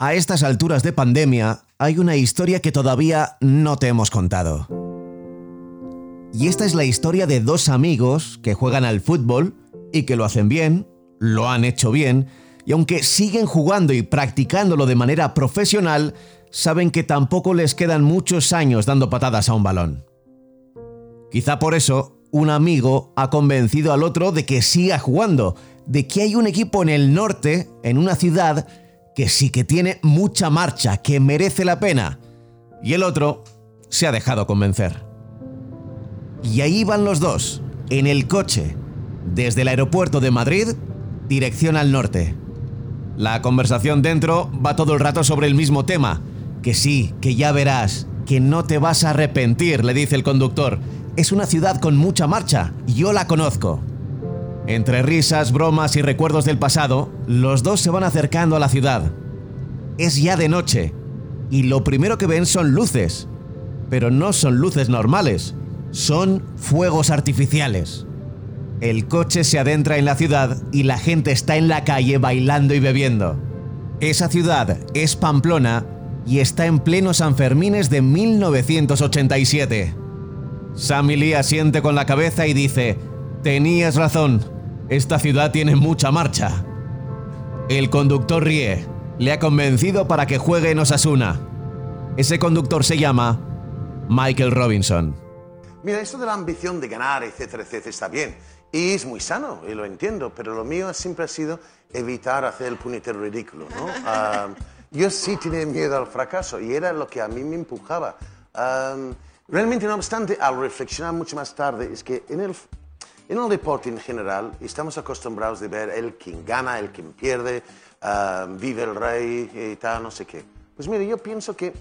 A estas alturas de pandemia hay una historia que todavía no te hemos contado. Y esta es la historia de dos amigos que juegan al fútbol y que lo hacen bien, lo han hecho bien, y aunque siguen jugando y practicándolo de manera profesional, saben que tampoco les quedan muchos años dando patadas a un balón. Quizá por eso, un amigo ha convencido al otro de que siga jugando, de que hay un equipo en el norte, en una ciudad, que sí que tiene mucha marcha, que merece la pena. Y el otro se ha dejado convencer. Y ahí van los dos, en el coche, desde el aeropuerto de Madrid, dirección al norte. La conversación dentro va todo el rato sobre el mismo tema. Que sí, que ya verás, que no te vas a arrepentir, le dice el conductor. Es una ciudad con mucha marcha, yo la conozco. Entre risas, bromas y recuerdos del pasado, los dos se van acercando a la ciudad. Es ya de noche, y lo primero que ven son luces. Pero no son luces normales, son fuegos artificiales. El coche se adentra en la ciudad y la gente está en la calle bailando y bebiendo. Esa ciudad es Pamplona y está en pleno San Fermines de 1987. Sammy Lee asiente con la cabeza y dice, tenías razón, esta ciudad tiene mucha marcha. El conductor ríe, le ha convencido para que juegue en Osasuna. Ese conductor se llama Michael Robinson. Mira, esto de la ambición de ganar, etcétera, etcétera, está bien. Y es muy sano, y lo entiendo, pero lo mío siempre ha sido evitar hacer el puñetero ridículo, ¿no? Ah, yo sí tenía miedo al fracaso y era lo que a mí me empujaba. Ah, realmente, no obstante, al reflexionar mucho más tarde, es que en el, en el deporte en general estamos acostumbrados de ver el quien gana, el quien pierde, ah, vive el rey y tal, no sé qué. Pues mire, yo pienso que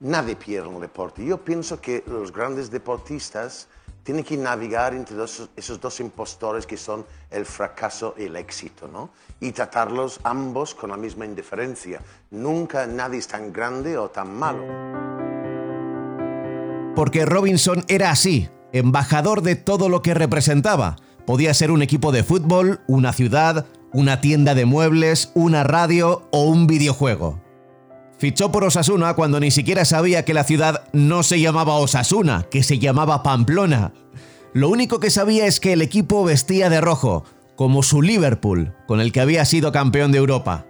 nadie pierde en el deporte. Yo pienso que los grandes deportistas tienen que navegar entre dos- esos dos impostores que son el fracaso y el éxito, ¿no? Y tratarlos ambos con la misma indiferencia. Nunca nadie es tan grande o tan malo. Porque Robinson era así, embajador de todo lo que representaba. Podía ser un equipo de fútbol, una ciudad, una tienda de muebles, una radio o un videojuego. Fichó por Osasuna cuando ni siquiera sabía que la ciudad no se llamaba Osasuna, que se llamaba Pamplona. Lo único que sabía es que el equipo vestía de rojo, como su Liverpool, con el que había sido campeón de Europa.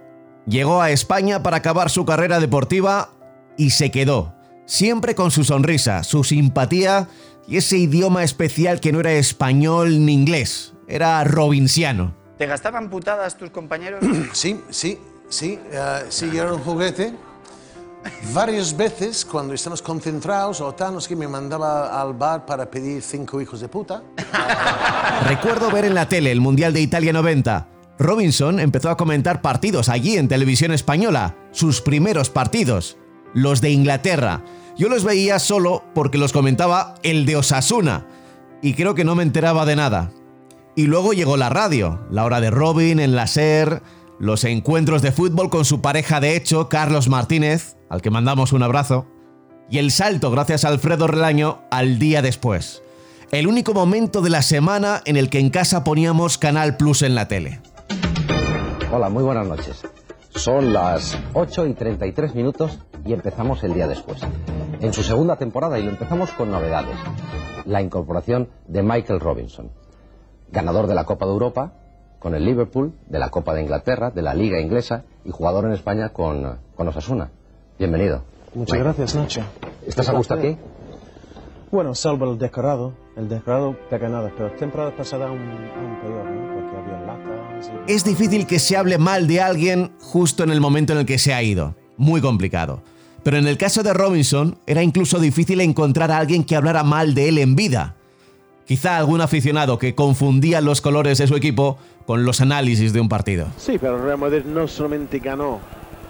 Llegó a España para acabar su carrera deportiva y se quedó, siempre con su sonrisa, su simpatía y ese idioma especial que no era español ni inglés, era robinsiano. ¿Te gastaban putadas tus compañeros? Sí, sí, sí, eh, sí, yo era un juguete. Varias veces, cuando estamos concentrados o tal, no sé qué, me mandaba al bar para pedir cinco hijos de puta. Recuerdo ver en la tele el Mundial de Italia 90. Robinson empezó a comentar partidos allí en televisión española, sus primeros partidos, los de Inglaterra. Yo los veía solo porque los comentaba el de Osasuna, y creo que no me enteraba de nada. Y luego llegó la radio, la hora de Robin en la SER, los encuentros de fútbol con su pareja de hecho, Carlos Martínez, al que mandamos un abrazo, y el salto, gracias a Alfredo Relaño, al día después. El único momento de la semana en el que en casa poníamos Canal Plus en la tele. Hola, muy buenas noches. Son las 8 y 33 minutos y empezamos el día después. En su segunda temporada y lo empezamos con novedades. La incorporación de Michael Robinson, ganador de la Copa de Europa con el Liverpool, de la Copa de Inglaterra, de la Liga Inglesa y jugador en España con, con Osasuna. Bienvenido. Muchas gracias, Nacho. ¿Estás a gusto aquí? Bueno, salvo el decorado. El decorado pega nada, pero temporada pasada aún, aún peor, ¿no? Porque había latas y... Es difícil que se hable mal de alguien justo en el momento en el que se ha ido. Muy complicado. Pero en el caso de Robinson era incluso difícil encontrar a alguien que hablara mal de él en vida. Quizá algún aficionado que confundía los colores de su equipo con los análisis de un partido. Sí, pero Real Madrid no solamente ganó,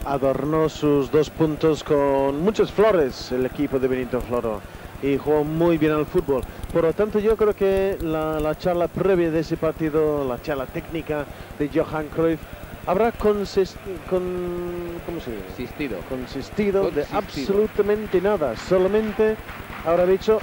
adornó sus dos puntos con muchas flores el equipo de Benito Floro y jugó muy bien al fútbol. Por lo tanto, yo creo que la, la charla previa de ese partido, la charla técnica de Johan Cruyff, habrá consis- con, ¿cómo se dice? Consistido. consistido de absolutamente nada. Solamente habrá dicho,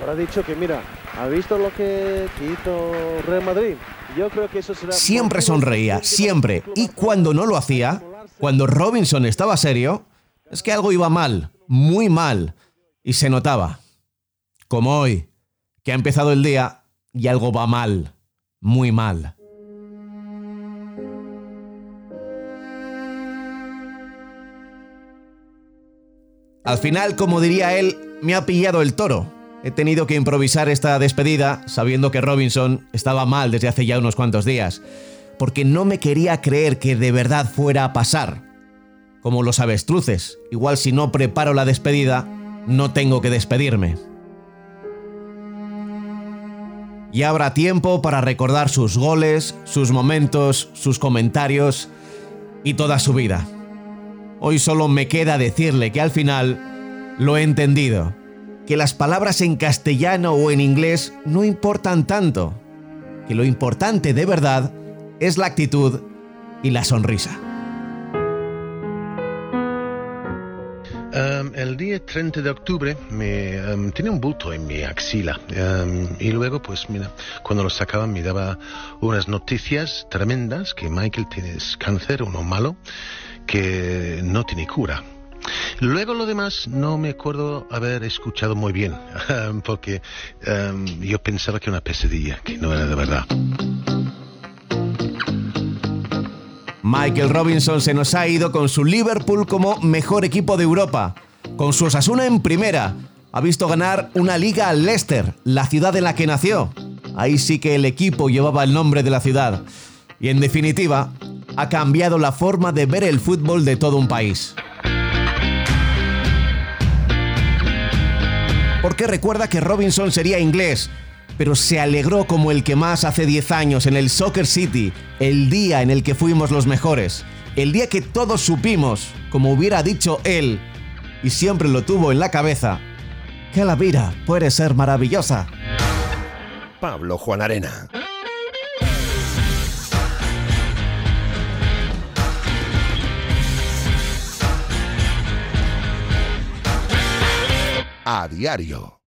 habrá dicho que mira, ¿Ha visto lo que hizo Real Madrid? Yo creo que eso será... Siempre sonreía, siempre. Y cuando no lo hacía, cuando Robinson estaba serio, es que algo iba mal, muy mal. Y se notaba. Como hoy, que ha empezado el día y algo va mal, muy mal. Al final, como diría él, me ha pillado el toro. He tenido que improvisar esta despedida sabiendo que Robinson estaba mal desde hace ya unos cuantos días, porque no me quería creer que de verdad fuera a pasar. Como los avestruces, igual si no preparo la despedida, no tengo que despedirme. Y habrá tiempo para recordar sus goles, sus momentos, sus comentarios y toda su vida. Hoy solo me queda decirle que al final lo he entendido, que las palabras en castellano o en inglés no importan tanto, que lo importante de verdad es la actitud y la sonrisa. Um, el día 30 de octubre me um, tenía un bulto en mi axila. Um, y luego pues mira cuando lo sacaban me daba unas noticias tremendas que Michael tienes cáncer uno malo que no tiene cura Luego lo demás no me acuerdo haber escuchado muy bien, porque yo pensaba que era una pesadilla, que no era de verdad. Michael Robinson se nos ha ido con su Liverpool como mejor equipo de Europa, con su Osasuna en primera. Ha visto ganar una liga al Leicester, la ciudad en la que nació. Ahí sí que el equipo llevaba el nombre de la ciudad. Y en definitiva, ha cambiado la forma de ver el fútbol de todo un país. Porque recuerda que Robinson sería inglés, pero se alegró como el que más hace 10 años en el Soccer City, el día en el que fuimos los mejores, el día que todos supimos, como hubiera dicho él, y siempre lo tuvo en la cabeza, que la vida puede ser maravillosa. Pablo Juan Arena. A diario.